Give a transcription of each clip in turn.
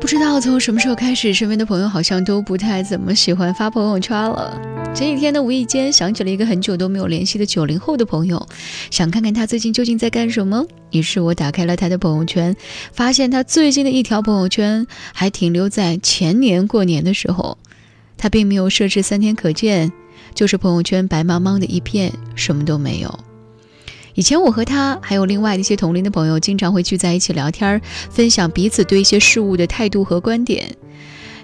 不知道从什么时候开始，身边的朋友好像都不太怎么喜欢发朋友圈了。前几天呢，无意间想起了一个很久都没有联系的九零后的朋友，想看看他最近究竟在干什么。于是我打开了他的朋友圈，发现他最近的一条朋友圈还停留在前年过年的时候，他并没有设置三天可见，就是朋友圈白茫茫的一片，什么都没有。以前我和他还有另外一些同龄的朋友，经常会聚在一起聊天，分享彼此对一些事物的态度和观点。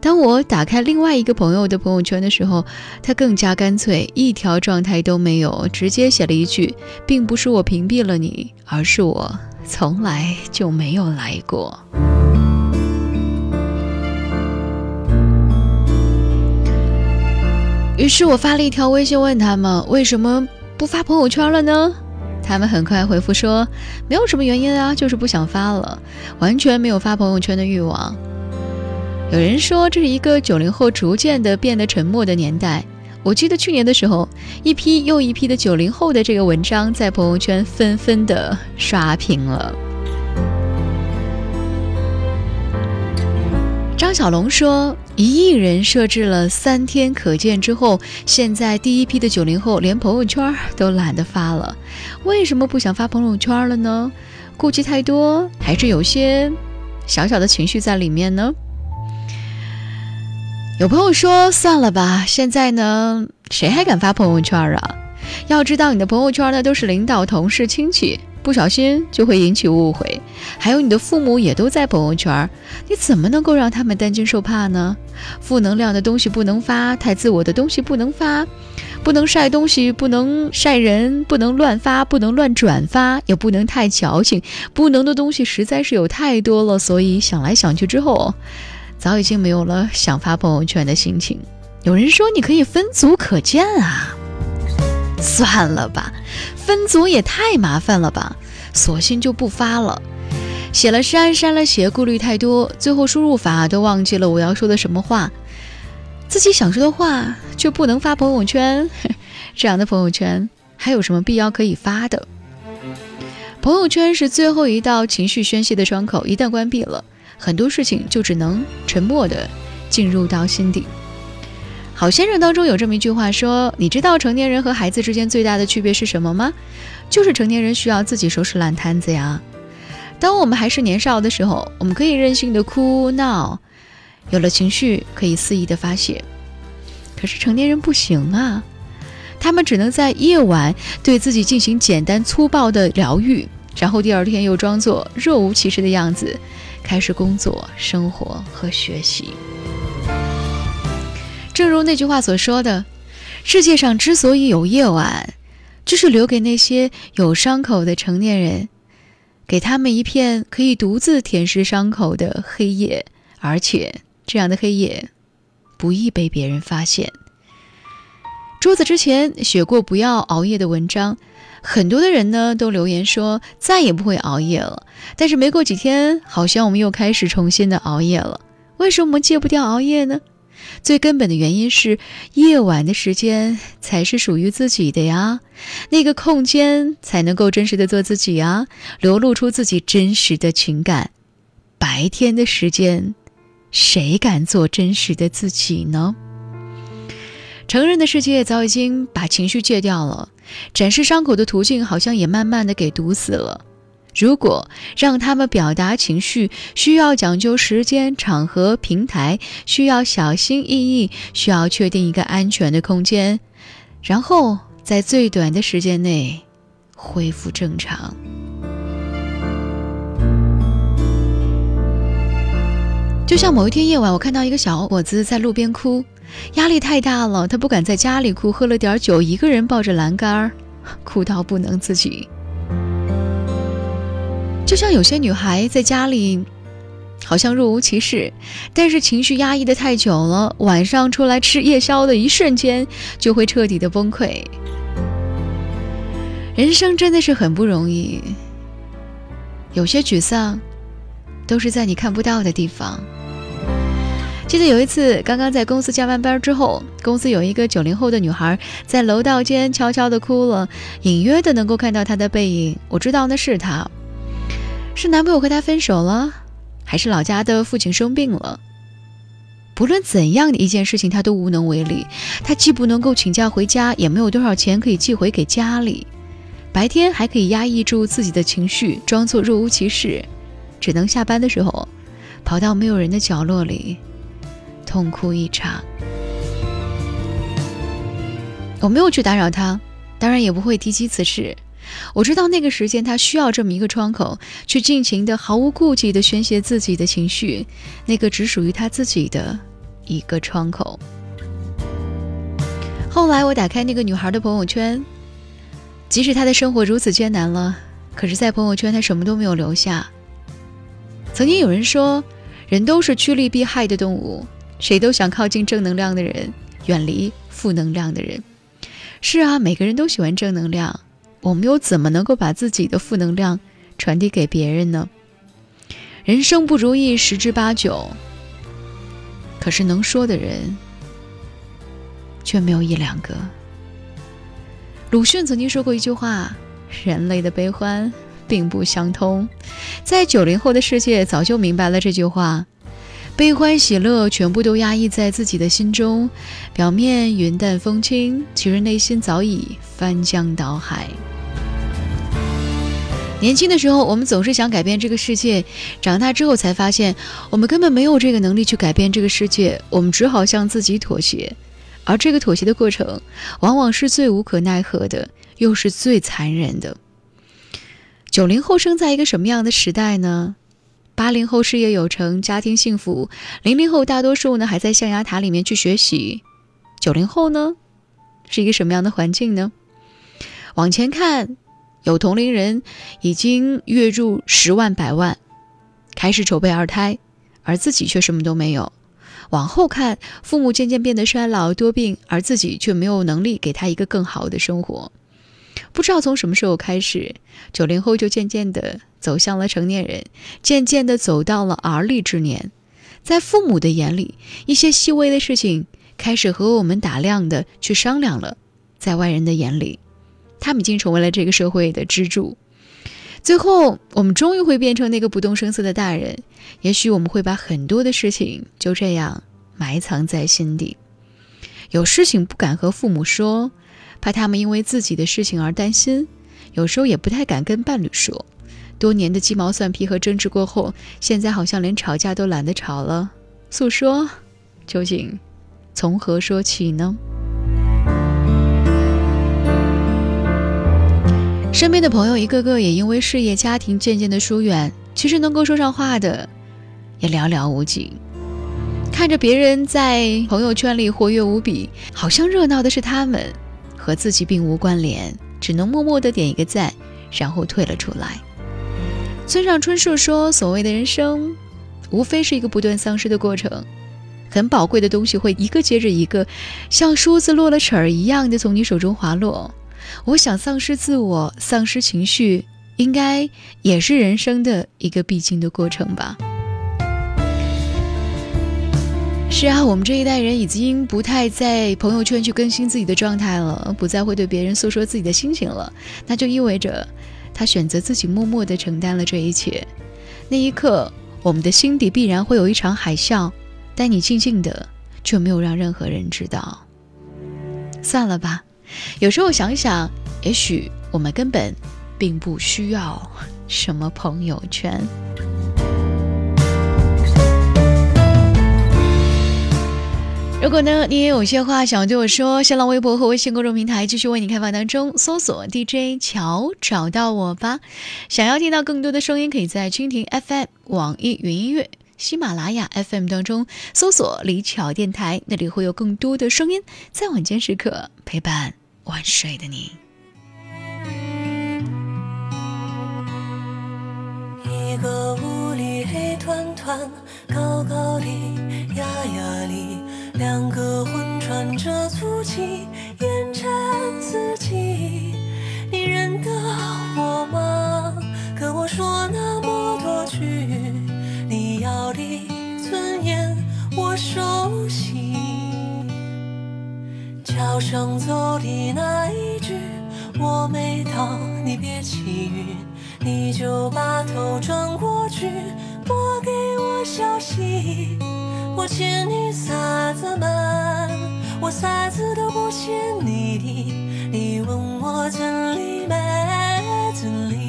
当我打开另外一个朋友的朋友圈的时候，他更加干脆，一条状态都没有，直接写了一句：“并不是我屏蔽了你，而是我从来就没有来过。”于是我发了一条微信问他们：“为什么不发朋友圈了呢？”他们很快回复说：“没有什么原因啊，就是不想发了，完全没有发朋友圈的欲望。”有人说这是一个九零后逐渐的变得沉默的年代。我记得去年的时候，一批又一批的九零后的这个文章在朋友圈纷纷的刷屏了。张小龙说：“一亿人设置了三天可见之后，现在第一批的九零后连朋友圈都懒得发了。为什么不想发朋友圈了呢？顾忌太多，还是有些小小的情绪在里面呢？”有朋友说：“算了吧，现在呢，谁还敢发朋友圈啊？要知道，你的朋友圈呢都是领导、同事、亲戚。”不小心就会引起误会，还有你的父母也都在朋友圈，你怎么能够让他们担惊受怕呢？负能量的东西不能发，太自我的东西不能发，不能晒东西，不能晒人，不能乱发，不能乱转发，也不能太矫情，不能的东西实在是有太多了。所以想来想去之后，早已经没有了想发朋友圈的心情。有人说你可以分组可见啊。算了吧，分组也太麻烦了吧，索性就不发了。写了删，删了写，顾虑太多，最后输入法都忘记了我要说的什么话。自己想说的话却不能发朋友圈，这样的朋友圈还有什么必要可以发的？朋友圈是最后一道情绪宣泄的窗口，一旦关闭了，很多事情就只能沉默的进入到心底。好先生当中有这么一句话说：“你知道成年人和孩子之间最大的区别是什么吗？就是成年人需要自己收拾烂摊子呀。当我们还是年少的时候，我们可以任性的哭闹，有了情绪可以肆意的发泄。可是成年人不行啊，他们只能在夜晚对自己进行简单粗暴的疗愈，然后第二天又装作若无其事的样子，开始工作、生活和学习。”正如那句话所说的，世界上之所以有夜晚，就是留给那些有伤口的成年人，给他们一片可以独自舔舐伤口的黑夜，而且这样的黑夜不易被别人发现。桌子之前写过不要熬夜的文章，很多的人呢都留言说再也不会熬夜了。但是没过几天，好像我们又开始重新的熬夜了。为什么戒不掉熬夜呢？最根本的原因是，夜晚的时间才是属于自己的呀，那个空间才能够真实的做自己啊，流露出自己真实的情感。白天的时间，谁敢做真实的自己呢？成人的世界早已经把情绪戒掉了，展示伤口的途径好像也慢慢的给堵死了。如果让他们表达情绪，需要讲究时间、场合、平台，需要小心翼翼，需要确定一个安全的空间，然后在最短的时间内恢复正常。就像某一天夜晚，我看到一个小伙子在路边哭，压力太大了，他不敢在家里哭，喝了点酒，一个人抱着栏杆，哭到不能自己。就像有些女孩在家里，好像若无其事，但是情绪压抑的太久了，晚上出来吃夜宵的一瞬间，就会彻底的崩溃。人生真的是很不容易，有些沮丧，都是在你看不到的地方。记得有一次，刚刚在公司加完班之后，公司有一个九零后的女孩在楼道间悄悄的哭了，隐约的能够看到她的背影，我知道那是她。是男朋友和她分手了，还是老家的父亲生病了。不论怎样的一件事情，他都无能为力。他既不能够请假回家，也没有多少钱可以寄回给家里。白天还可以压抑住自己的情绪，装作若无其事，只能下班的时候，跑到没有人的角落里，痛哭一场。我没有去打扰他，当然也不会提及此事。我知道那个时间他需要这么一个窗口，去尽情的、毫无顾忌的宣泄自己的情绪，那个只属于他自己的一个窗口。后来我打开那个女孩的朋友圈，即使她的生活如此艰难了，可是，在朋友圈她什么都没有留下。曾经有人说，人都是趋利避害的动物，谁都想靠近正能量的人，远离负能量的人。是啊，每个人都喜欢正能量，我们又怎么能够把自己的负能量传递给别人呢？人生不如意十之八九，可是能说的人却没有一两个。鲁迅曾经说过一句话：“人类的悲欢并不相通。”在九零后的世界早就明白了这句话。悲欢喜乐全部都压抑在自己的心中，表面云淡风轻，其实内心早已翻江倒海。年轻的时候，我们总是想改变这个世界；长大之后，才发现我们根本没有这个能力去改变这个世界，我们只好向自己妥协。而这个妥协的过程，往往是最无可奈何的，又是最残忍的。九零后生在一个什么样的时代呢？八零后事业有成，家庭幸福；零零后大多数呢还在象牙塔里面去学习。九零后呢，是一个什么样的环境呢？往前看，有同龄人已经月入十万、百万，开始筹备二胎，而自己却什么都没有。往后看，父母渐渐变得衰老多病，而自己却没有能力给他一个更好的生活。不知道从什么时候开始，九零后就渐渐的走向了成年人，渐渐的走到了而立之年。在父母的眼里，一些细微的事情开始和我们打量的去商量了；在外人的眼里，他们已经成为了这个社会的支柱。最后，我们终于会变成那个不动声色的大人。也许我们会把很多的事情就这样埋藏在心底，有事情不敢和父母说。怕他们因为自己的事情而担心，有时候也不太敢跟伴侣说。多年的鸡毛蒜皮和争执过后，现在好像连吵架都懒得吵了。诉说，究竟从何说起呢？身边的朋友一个个也因为事业、家庭渐渐的疏远，其实能够说上话的也寥寥无几。看着别人在朋友圈里活跃无比，好像热闹的是他们。和自己并无关联，只能默默的点一个赞，然后退了出来。村上春树说：“所谓的人生，无非是一个不断丧失的过程。很宝贵的东西会一个接着一个，像梳子落了齿儿一样的从你手中滑落。我想，丧失自我、丧失情绪，应该也是人生的一个必经的过程吧。”是啊，我们这一代人已经不太在朋友圈去更新自己的状态了，不再会对别人诉说自己的心情了。那就意味着，他选择自己默默地承担了这一切。那一刻，我们的心底必然会有一场海啸，但你静静的，却没有让任何人知道。算了吧，有时候想想，也许我们根本并不需要什么朋友圈。如果呢，你也有些话想要对我说，新浪微博和微信公众平台继续为你开放当中，搜索 DJ 乔找到我吧。想要听到更多的声音，可以在蜻蜓 FM、网易云音乐、喜马拉雅 FM 当中搜索李巧电台，那里会有更多的声音在晚间时刻陪伴晚睡的你。一个屋里黑团团，高高的，压压里。两个魂喘着粗气，烟尘自己。你认得我吗？跟我说那么多句，你要的尊严我熟悉。桥上走的那一句，我没到，你别起晕，你就把头转过去。莫给我消息。我欠你啥子嘛？我啥子都不欠你的。你问我真理没真理？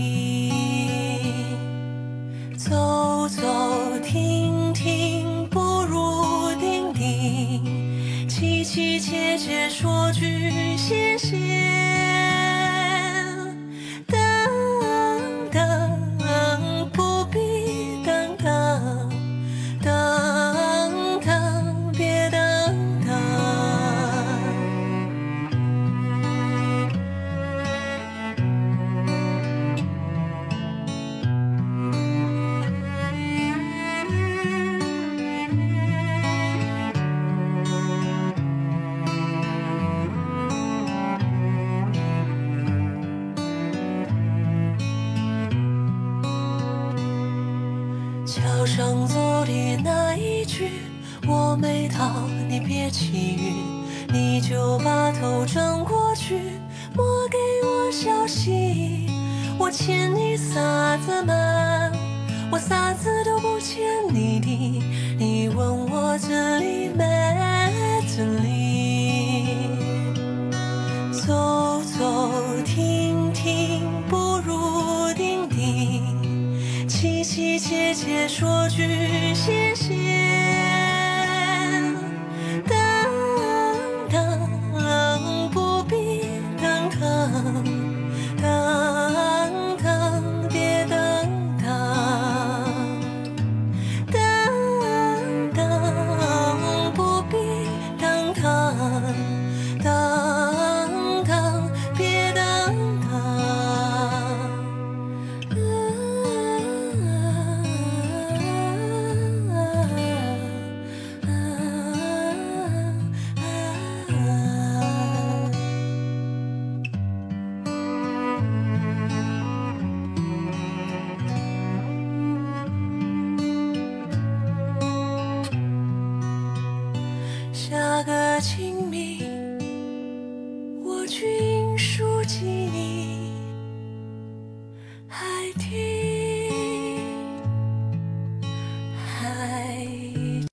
上走的那一句我没到，你别起晕，你就把头转过去，莫给我消息。我欠你啥子嘛？我啥子都不欠你的，你问我这里没切切说句谢谢。